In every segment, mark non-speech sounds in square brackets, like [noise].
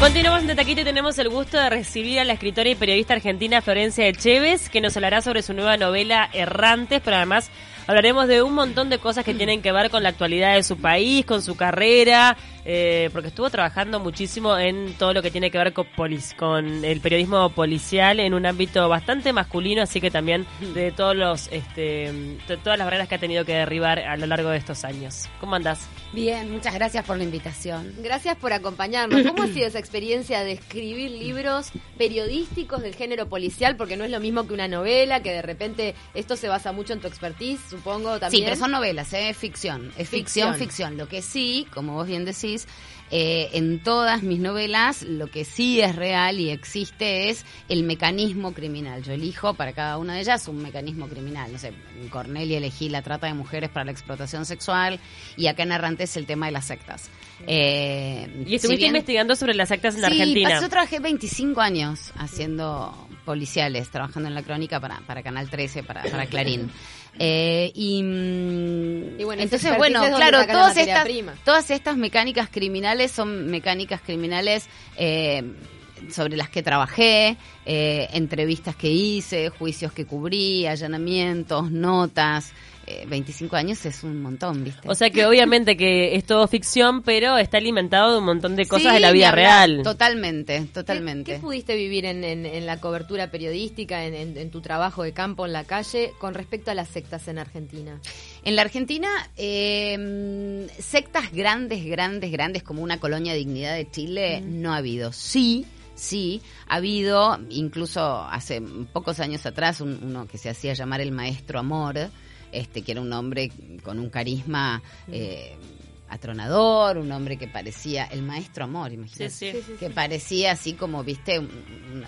Continuamos en Taquito y tenemos el gusto de recibir a la escritora y periodista argentina Florencia Echeves, que nos hablará sobre su nueva novela Errantes, pero además hablaremos de un montón de cosas que tienen que ver con la actualidad de su país, con su carrera, eh, porque estuvo trabajando muchísimo en todo lo que tiene que ver con, con el periodismo policial en un ámbito bastante masculino, así que también de todos los, este, todas las barreras que ha tenido que derribar a lo largo de estos años. ¿Cómo andás? Bien, muchas gracias por la invitación. Gracias por acompañarnos. [coughs] ¿Cómo ha sido esa experiencia de escribir libros periodísticos del género policial? Porque no es lo mismo que una novela, que de repente esto se basa mucho en tu expertise, supongo también. Sí, pero son novelas, ¿eh? es ficción. Es ficción, ficción. Lo que sí, como vos bien decís, eh, en todas mis novelas lo que sí es real y existe es el mecanismo criminal. Yo elijo para cada una de ellas un mecanismo criminal. No sé, en Cornelia elegí la trata de mujeres para la explotación sexual y acá en Arrantes el tema de las sectas. Eh, y estuviste investigando sobre las sectas en sí, Argentina. Yo trabajé 25 años haciendo policiales, trabajando en la crónica para, para Canal 13, para, para Clarín. Eh, y, mm, bueno, entonces, bueno, claro, todas estas, todas estas mecánicas criminales son mecánicas criminales eh, sobre las que trabajé, eh, entrevistas que hice, juicios que cubrí, allanamientos, notas. 25 eh, años es un montón, ¿viste? O sea que obviamente que es todo ficción, pero está alimentado de un montón de cosas de la vida real. Totalmente, totalmente. ¿Qué, pudiste vivir en, la cobertura periodística, en, tu trabajo de campo en la calle, con respecto a las sectas en Argentina? En la Argentina, em, sectas grandes, grandes, grandes, como una colonia dignidad de Chile, no ha habido. Sí, sí, ha habido, incluso hace pocos años atrás, uno que se hacía llamar el Maestro Amor, este que era un hombre con un carisma eh, atronador, un hombre que parecía el maestro amor, imagínate, que parecía así como, viste,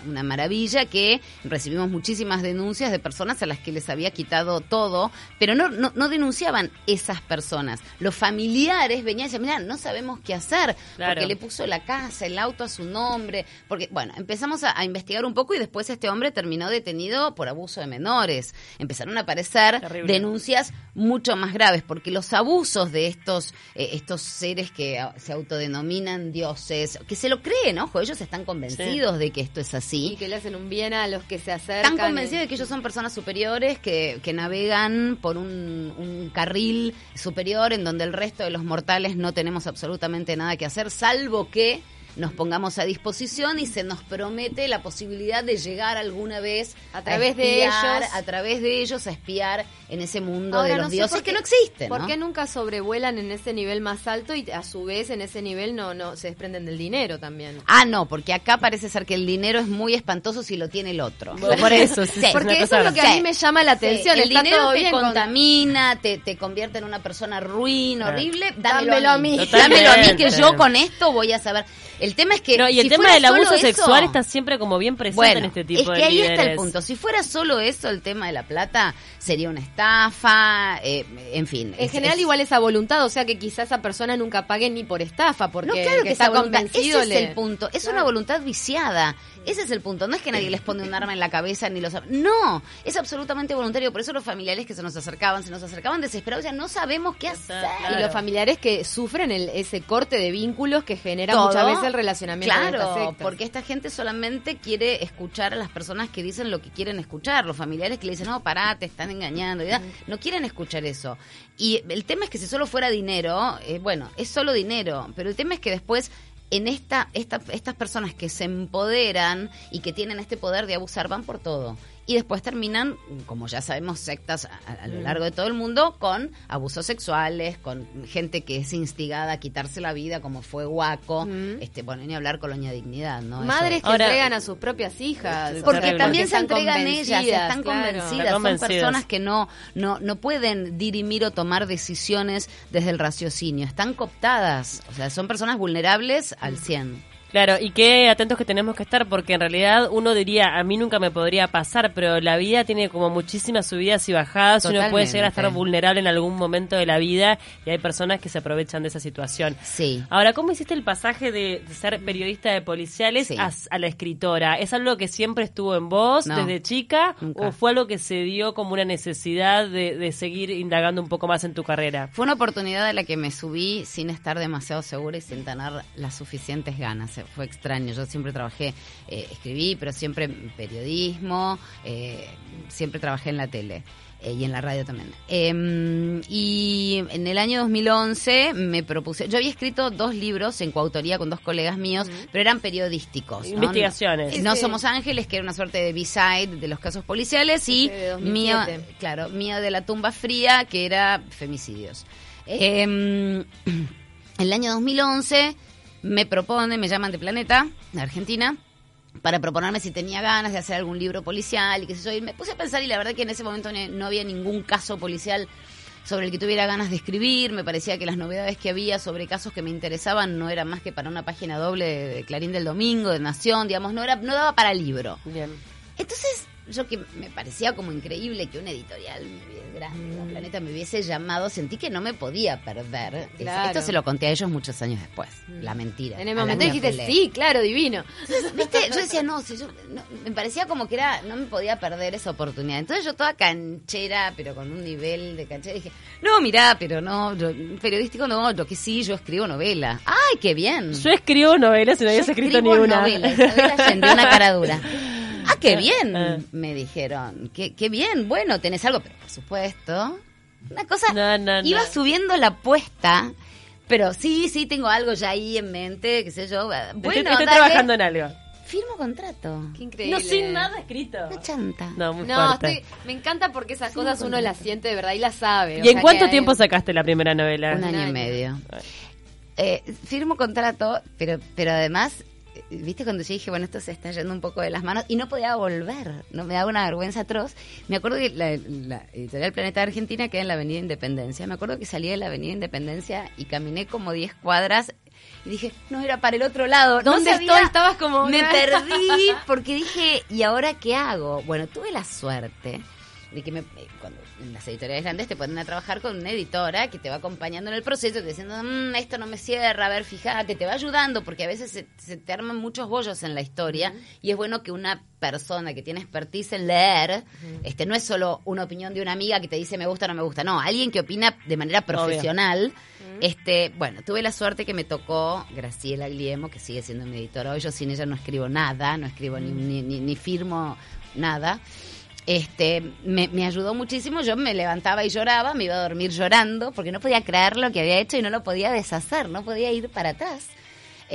una maravilla, que recibimos muchísimas denuncias de personas a las que les había quitado todo, pero no, no, denunciaban esas personas. Los familiares venían y decían, mira, no sabemos qué hacer, porque le puso la casa, el auto a su nombre, porque, bueno, empezamos a, investigar un poco y después este hombre terminó detenido por abuso de menores. Empezaron a aparecer denuncias mucho más graves, porque los abusos de estos... Eh, estos seres que se autodenominan dioses, que se lo creen, ojo, ellos están convencidos de que esto es así. Y que le hacen un bien a los que se acercan. Están convencidos de que ellos son personas superiores, que, que navegan por un, un carril superior en donde el resto de los mortales no tenemos absolutamente nada que hacer, salvo que nos pongamos a disposición y se nos promete la posibilidad de llegar alguna vez a través de ellos. a través de ellos a espiar en ese mundo de los dioses que no existen ¿por qué nunca sobrevuelan en ese nivel más alto y a su vez en ese nivel no no se desprenden del dinero también ah no porque acá parece ser que el dinero es muy espantoso si lo tiene el otro. Por eso sí, [laughs] porque eso es lo que a mí me llama la atención el dinero te contamina te, te convierte en una persona ruin horrible. Dámelo, a mí, dámelo a mí que yo con esto voy a saber el tema es que. y el tema del abuso sexual está siempre como bien presente en este tipo de Es que ahí está el punto. Si fuera solo eso, el tema de la plata, sería una estafa, eh, en fin. En general, igual esa voluntad, o sea que quizás esa persona nunca pague ni por estafa, porque no, claro que, está convencido. Ese es el punto. Es una voluntad viciada. Ese es el punto. No es que nadie les pone un arma en la cabeza ni los. No, es absolutamente voluntario. Por eso los familiares que se nos acercaban, se nos acercaban desesperados, ya no sabemos qué hacer. Y los familiares que sufren el, ese corte de vínculos que genera muchas veces el relacionamiento. Claro, porque esta gente solamente quiere escuchar a las personas que dicen lo que quieren escuchar. Los familiares que le dicen, no, pará, te están engañando. No quieren escuchar eso. Y el tema es que si solo fuera dinero, eh, bueno, es solo dinero. Pero el tema es que después en esta, esta, estas personas que se empoderan y que tienen este poder de abusar van por todo y después terminan, como ya sabemos, sectas a, lo mm. largo de todo el mundo con abusos sexuales, con gente que es instigada a quitarse la vida, como fue Guaco, mm. este, bueno, ni hablar Colonia Dignidad, ¿no? Madres que entregan a sus propias hijas. Porque también se entregan ellas, están convencidas, son personas que no, no, no pueden dirimir o tomar decisiones desde el raciocinio, están cooptadas, o sea, son personas vulnerables al 100. Claro, y qué atentos que tenemos que estar, porque en realidad uno diría, a mí nunca me podría pasar, pero la vida tiene como muchísimas subidas y bajadas, uno puede llegar a estar vulnerable en algún momento de la vida y hay personas que se aprovechan de esa situación. Sí. Ahora, ¿cómo hiciste el pasaje de, ser periodista de policiales a, la escritora? ¿Es algo que siempre estuvo en vos desde chica o fue algo que se dio como una necesidad de, de seguir indagando un poco más en tu carrera? Fue una oportunidad a la que me subí sin estar demasiado segura y sin tener las suficientes ganas fue extraño. Yo siempre trabajé, eh, escribí, pero siempre en periodismo, eh, siempre trabajé en la tele. eh, y en la radio también. Eh, y en el año 2011 me propuse, yo había escrito dos libros en coautoría con dos colegas míos, pero eran periodísticos. ¿no? Investigaciones. No Sí. Somos Ángeles, que era una suerte de B-side de los casos policiales, y mío, 2007. claro, mío de la tumba fría, que era femicidios. Eh, [clears throat] en el año 2011 me propone, me llaman de Planeta, de Argentina, para proponerme si tenía ganas de hacer algún libro policial y qué sé yo. Y me puse a pensar y la verdad que en ese momento no, había ningún caso policial sobre el que tuviera ganas de escribir. Me parecía que las novedades que había sobre casos que me interesaban no eran más que para una página doble de, de Clarín del Domingo, de Nación, digamos, no era no daba para libro. Bien. Entonces, yo que me parecía como increíble que una editorial grande, La Planeta, me hubiese llamado, sentí que no me podía perder. Claro. Esto se lo conté a ellos muchos años después, la mentira. En el momento dijiste, sí, claro, divino. ¿Viste? Yo decía, no, si yo, no, me parecía como que era, no me podía perder esa oportunidad. Entonces yo toda canchera, pero con un nivel de canchera, dije, no, mirá, pero no, yo, periodístico no, yo que sí, yo escribo novela. ¡Ay, qué bien! Yo escribo novelas y no habías escrito ni una. novelas, una cara dura. [laughs] Qué Ah. bien, me dijeron. Qué, qué bien, bueno, tenés algo, pero por supuesto, una cosa, No, no, no. iba subiendo la apuesta, pero sí, sí, tengo algo ya ahí en mente, qué sé yo. Bueno, estoy, estoy dale, trabajando en algo. firmo contrato. Qué increíble. No, sin nada escrito. Una chanta. No, muy No, fuerte. estoy- me encanta porque esas cosas uno las siente de verdad y las sabe. o ¿Y en sea, cuánto que- tiempo sacaste la primera novela? Un año año. y medio. Eh, firmo contrato, pero, pero además, eh, viste cuando yo dije, bueno, esto se está yendo un poco de las manos y no podía volver, no me daba una vergüenza atroz. Me acuerdo que la, la editorial Planeta Argentina queda en la Avenida Independencia. Me acuerdo que salí de la Avenida Independencia y caminé como 10 cuadras y dije, no, era para el otro lado. No ¿Dónde sabía- estoy? Estabas como- Me perdí [laughs] porque dije, ¿y ahora qué hago? Bueno, tuve la suerte de que me, eh, cuando en las editoriales grandes te ponen a trabajar con una editora que te va acompañando en el proceso, te diciendo, "Mm, esto no me cierra, a ver, fíjate, te va ayudando, porque a veces se, se te arman muchos bollos en la historia y es bueno que una persona que tiene expertise en leer, este no es solo una opinión de una amiga que te dice me gusta o no me gusta, no, alguien que opina de manera profesional. Este, bueno, tuve la suerte que me tocó Graciela Gliemo, que sigue siendo mi editora hoy. Yo sin ella no escribo nada, no escribo ni, ni, ni, ni firmo nada. Este, me, me ayudó muchísimo. Yo me levantaba y lloraba, me iba a dormir llorando, porque no podía creer lo que había hecho y no lo podía deshacer, no podía ir para atrás.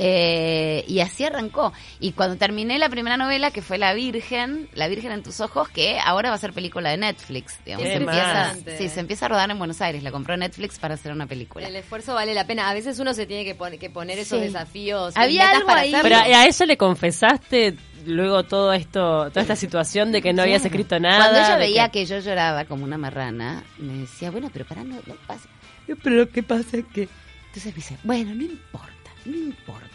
Eh, y así arrancó. Y cuando terminé la primera novela, que fue La Virgen, La Virgen en tus ojos, que ahora va a ser película de Netflix. digamos. Se empieza, sí, se empieza a rodar en Buenos Aires. La compró Netflix para hacer una película. El esfuerzo vale la pena. A veces uno se tiene que, pon- que poner esos Sí. desafíos. y Había algo para ahí. hacerlo. Pero a ella le confesaste luego todo esto, toda esta situación de que no habías Claro. escrito nada. Cuando ella veía que... yo lloraba como una marrana, me decía, bueno, pero para no, no pasa. Pero lo que pasa es que... Entonces me dice, bueno, no importa, no importa.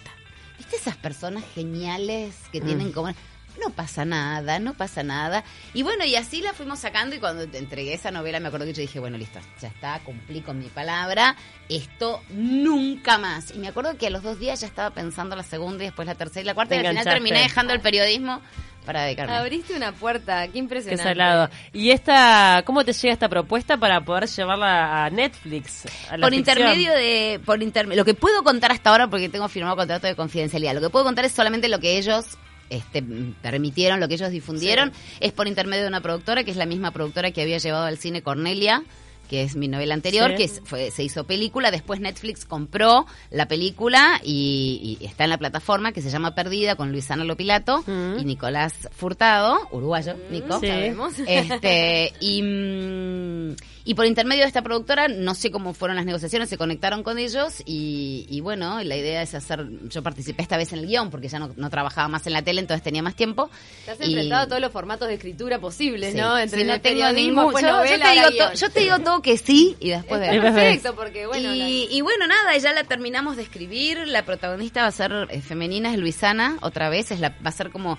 ¿Viste esas personas geniales que Mm. tienen como... No pasa nada, no pasa nada. Y bueno, y así la fuimos sacando y cuando te entregué esa novela me acuerdo que yo dije, bueno, listo, ya está, cumplí con mi palabra, esto nunca más. Y me acuerdo que a los dos días ya estaba pensando la segunda y después la tercera y la cuarta Te y al final terminé dejando el periodismo para dedicarme. Abriste una puerta, qué Qué impresionante. salado. ¿Y esta, cómo te llega esta propuesta para poder llevarla a Netflix? a la por ficción? intermedio de por interme- lo que puedo contar hasta ahora porque tengo firmado contrato de confidencialidad lo que puedo contar es solamente lo que ellos este, permitieron lo que ellos difundieron es por intermedio de una productora que es la misma productora que había llevado al cine Cornelia que es mi novela anterior, Sí. que es- fue, se hizo película, después Netflix compró la película y, y está en la plataforma que se llama Perdida con Luisana Lopilato Mm. y Nicolás Furtado, uruguayo, Nico. Sí. Sabemos. Este, y, mm, y por intermedio de esta productora, no sé cómo fueron las negociaciones, se conectaron con ellos y, y bueno, la idea es hacer, yo participé esta vez en el guion porque ya no, no trabajaba más en la tele, entonces tenía más tiempo. Te has Y- enfrentado a todos los formatos de escritura posibles, Sí. ¿no? Entre Sí, no tengo ningún- después yo, yo te digo to- yo te digo todo que sí y después vemos. perfecto, porque bueno... y, y bueno, nada, ya la terminamos de escribir. La protagonista va a ser eh, femenina, es Luisana, otra vez. Es la, va a ser como.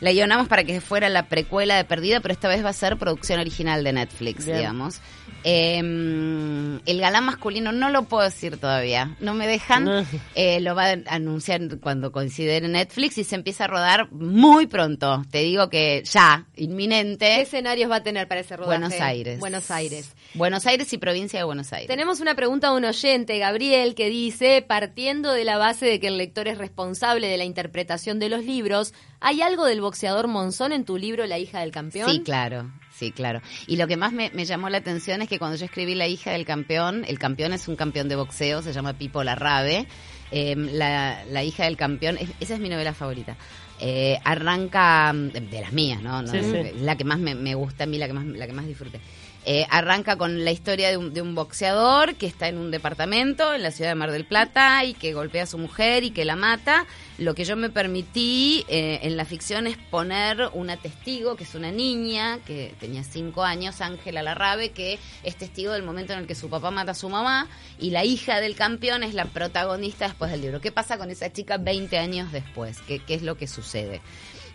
La guionamos para que fuera la precuela de Perdida, pero esta vez va a ser producción original de Netflix, Bien. digamos. Eh, el galán masculino no lo puedo decir todavía, no me dejan. No. Eh, lo va a anunciar cuando coincide en Netflix y se empieza a rodar muy pronto. Te digo que ya, ¿Qué inminente. escenarios va a tener para ese rodaje? Buenos Aires. Buenos Aires. Buenos Aires y provincia de Buenos Aires. Tenemos una pregunta de un oyente, Gabriel, que dice, partiendo de la base de que el lector es responsable de la interpretación de los libros, ¿hay algo del boxeador Monzón en tu libro La hija del campeón? Sí, claro. Sí, claro. Y lo que más me, me llamó la atención es que cuando yo escribí La hija del campeón, el campeón es un campeón de boxeo, se llama Pipo Larrabe. Eh, la, la hija del campeón, es- esa es mi novela favorita. Eh, arranca mm, de, de las mías, ¿no? No, Sí, sí. La que más me, me gusta a mí, la que más, la que más disfruté. Eh, arranca con la historia de un, de un boxeador que está en un departamento en la ciudad de Mar del Plata y que golpea a su mujer y que la mata. Lo que yo me permití eh, en la ficción es poner una testigo, que es una niña que tenía cinco años, Ángela Larrabe, que es testigo del momento en el que su papá mata a su mamá y la hija del campeón es la protagonista después del libro. ¿Qué pasa con esa chica 20 años después? ¿Qué, qué es lo que sucede?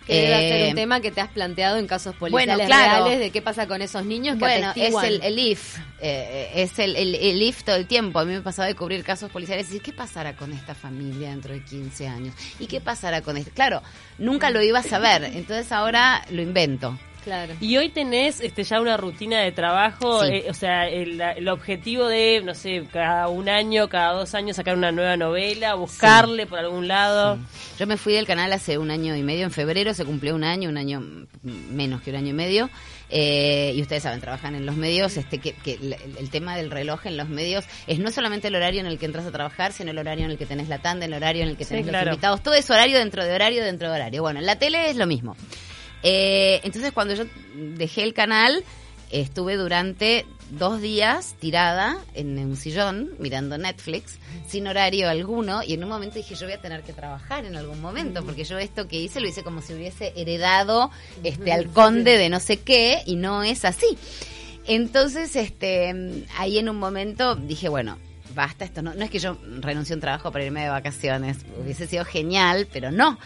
Que debe Eh, ser un tema que te has planteado en casos policiales bueno, claro. reales de qué pasa con esos niños que Bueno, es el, el IF, eh, es el, el, el IF todo el tiempo. A mí me pasaba de cubrir casos policiales y decir, ¿qué pasará con esta familia dentro de 15 años? ¿Y qué pasará con este? Claro, nunca lo iba a saber, entonces ahora lo invento. Claro. Y hoy tenés este ya una rutina de trabajo, Sí. eh, o sea, el, el objetivo de, no sé, cada un año, cada dos años sacar una nueva novela, buscarle por algún lado. Yo me fui del canal hace un año y medio, en febrero se cumplió un año, un año menos que un año y medio. Eh, y ustedes saben, trabajan en los medios, este que, que el, el tema del reloj en los medios es no solamente el horario en el que entras a trabajar, sino el horario en el que tenés la tanda, el horario en el que tenés claro. los invitados, todo es horario dentro de horario dentro de horario. Bueno, en la tele es lo mismo. Eh, entonces cuando yo dejé el canal, estuve durante dos días tirada en un sillón mirando Netflix sin horario alguno y en un momento dije yo voy a tener que trabajar en algún momento porque yo esto que hice lo hice como si hubiese heredado este al conde de no sé qué y no es así. Entonces este ahí en un momento dije bueno basta esto no, no es que yo renuncie a un trabajo para irme de vacaciones hubiese sido genial pero no.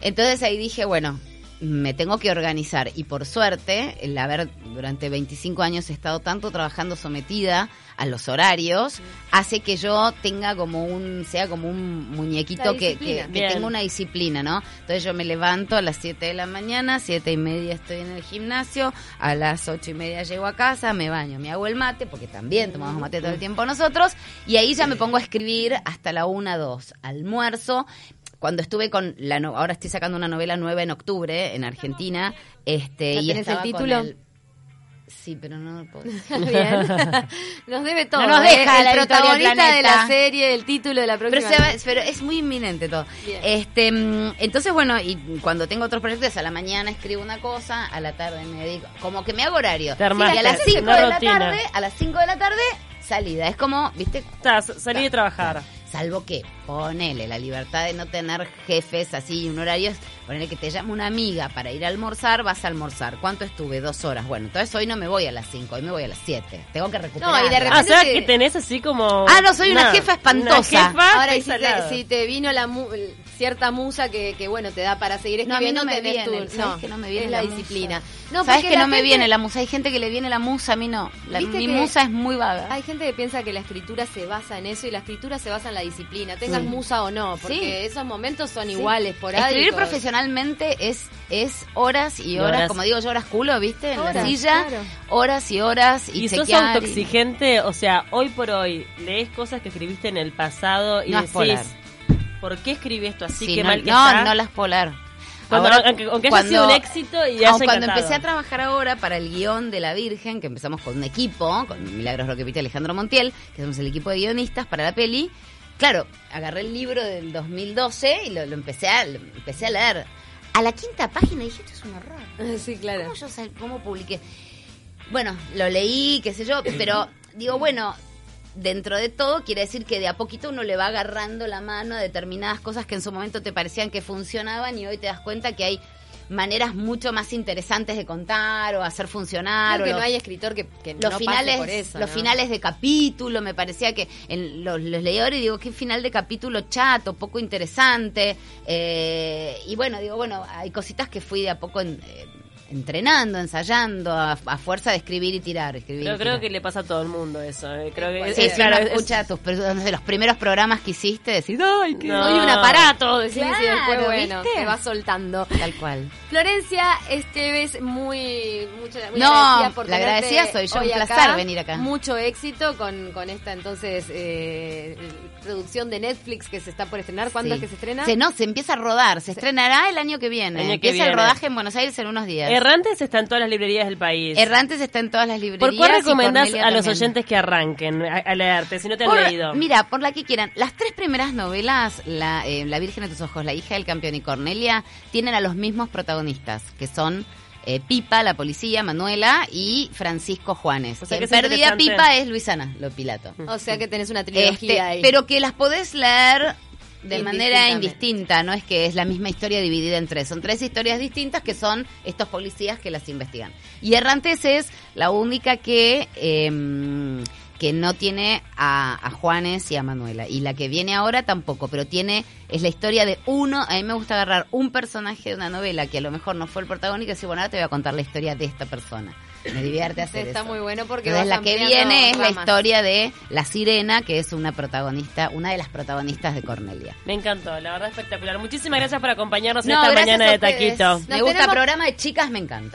Entonces ahí dije, bueno, me tengo que organizar. Y por suerte, el haber durante 25 años estado tanto trabajando sometida a los horarios, hace que yo tenga como un, sea como un muñequito que, que, que tenga una disciplina, ¿no? Entonces yo me levanto a las 7 de la mañana, siete y media estoy en el gimnasio, a las ocho y media llego a casa, me baño, me hago el mate, porque también tomamos mate todo el tiempo nosotros, y ahí ya me pongo a escribir hasta la una, dos, almuerzo, cuando estuve con la no- ahora estoy sacando una novela nueva en octubre en Argentina este ¿Ya y estaba el con título? el- sí pero no lo puedo [laughs] Bien. [laughs] Nos debe todo. No nos ¿eh? deja la el protagonista de la serie, el título de la pero, próxima. se va- pero es muy inminente todo Bien. este mm, entonces bueno y cuando tengo otros proyectos a la mañana escribo una cosa a la tarde me dedico como que me hago horario Te armaste y a las una 5 de la tarde a las 5 de la tarde salida es como viste Estás, salí de trabajar. Salvo que, ponele, la libertad de no tener jefes así, un horario, es ponele que te llama una amiga para ir a almorzar, vas a almorzar. ¿Cuánto estuve? Dos horas. Bueno, entonces hoy no me voy a las cinco, hoy me voy a las siete. Tengo que recuperar. No, y de Ah, o repente sea te- que tenés así como... Ah, no, soy una jefa espantosa. Una jefa Ahora, y si te, salada. si te vino la mu- cierta musa que, que, bueno, te da para seguir No, a mí escribiendo, no me tenés viene, tu... ¿sabes que no me viene es la, la disciplina. No, ¿Sabes que la no me viene la musa? Hay gente que le viene la musa, a mí no. La- mi musa es muy vaga. Hay gente que piensa que la escritura se basa en eso y la escritura se basa en la disciplina, tengas Sí. musa o no, porque Sí. esos momentos son Sí. iguales, por ahí. Escribir profesionalmente es, es horas y horas, horas. como digo yo, horas culo, ¿viste? En la Horas, silla, claro. horas y horas y, Y sos y- autoexigente, o sea, hoy por hoy lees cosas que escribiste en el pasado y No es decís, polar. ¿Por qué escribí esto así? Sí, Qué no, mal que no, está. no las polar. Cuando- Ahora, aunque, aunque haya cuando- sido un éxito y haya cuando encantado. empecé a trabajar ahora para el guion de La Virgen, que empezamos con un equipo, con Milagros Roquepita y Alejandro Montiel, que somos el equipo de guionistas para la peli, claro, agarré el libro del 2012 y lo, lo empecé, a, lo empecé a leer. A la quinta página dije, esto es un horror. [laughs] Sí, claro. ¿Cómo yo cómo publiqué? Bueno, lo leí, qué sé yo, pero digo, bueno, dentro de todo quiere decir que de a poquito uno le va agarrando la mano a determinadas cosas que en su momento te parecían que funcionaban y hoy te das cuenta que hay maneras mucho más interesantes de contar o hacer funcionar. Creo o que no hay escritor que, que los no finales, pase por eso. los ¿no? finales de capítulo, me parecía que en los, los digo, qué final de capítulo chato, poco interesante. eh, y bueno, digo, bueno, hay cositas que fui de a poco en- eh, entrenando, ensayando, a, a fuerza de escribir y tirar. Escribir Pero y creo tirar. que le pasa a todo el mundo eso. eh, Creo que Sí, es, sí, claro, uno es- escucha tus, de los primeros programas que hiciste, decir, ¡ay, qué No. Soy un aparato, decís, y Claro, después, bueno, ¿viste? se va soltando. Tal cual. Florencia Esteves, muy, mucho, muy No, agradecida por la agradecida soy yo, un acá. placer venir acá. Mucho éxito con, con esta entonces eh, producción de Netflix que se está por estrenar. ¿Cuándo Sí. es que se estrena? Se, no, se empieza a rodar, se estrenará el año que viene. Año que empieza el rodaje en Buenos Aires en unos días. Errantes está en todas las librerías del país. Errantes está en todas las librerías. ¿Por cuál recomendás a los también. oyentes que arranquen a, a leerte, si no te han Por- leído? Mira, por la que quieran. Las tres primeras novelas, la, eh, la Virgen de tus ojos, La hija del campeón y Cornelia, tienen a los mismos protagonistas, que son eh, Pipa, la policía, Manuela y Francisco Juanes. O sea que interesante. Pipa es Luisana, lo pilato. O sea que tenés una trilogía Este, ahí. pero que las podés leer de manera indistinta, no es que es la misma historia dividida en tres, son tres historias distintas que son estos policías que las investigan. Y Errantes es la única que em, que no tiene a, a Juanes y a Manuela y la que viene ahora tampoco, pero tiene es la historia de uno, a mí me gusta agarrar un personaje de una novela que a lo mejor no fue el protagonista y decir, bueno, ahora te voy a contar la historia de esta persona. Me divierte hacer Está eso. muy bueno porque Entonces, la que viene es la historia de La Sirena, que es una protagonista, una de las protagonistas de Cornelia. Me encantó, la verdad espectacular. Muchísimas gracias por acompañarnos en No, esta mañana de. Taquito. Me gusta tenemos- programa de chicas, me encanta.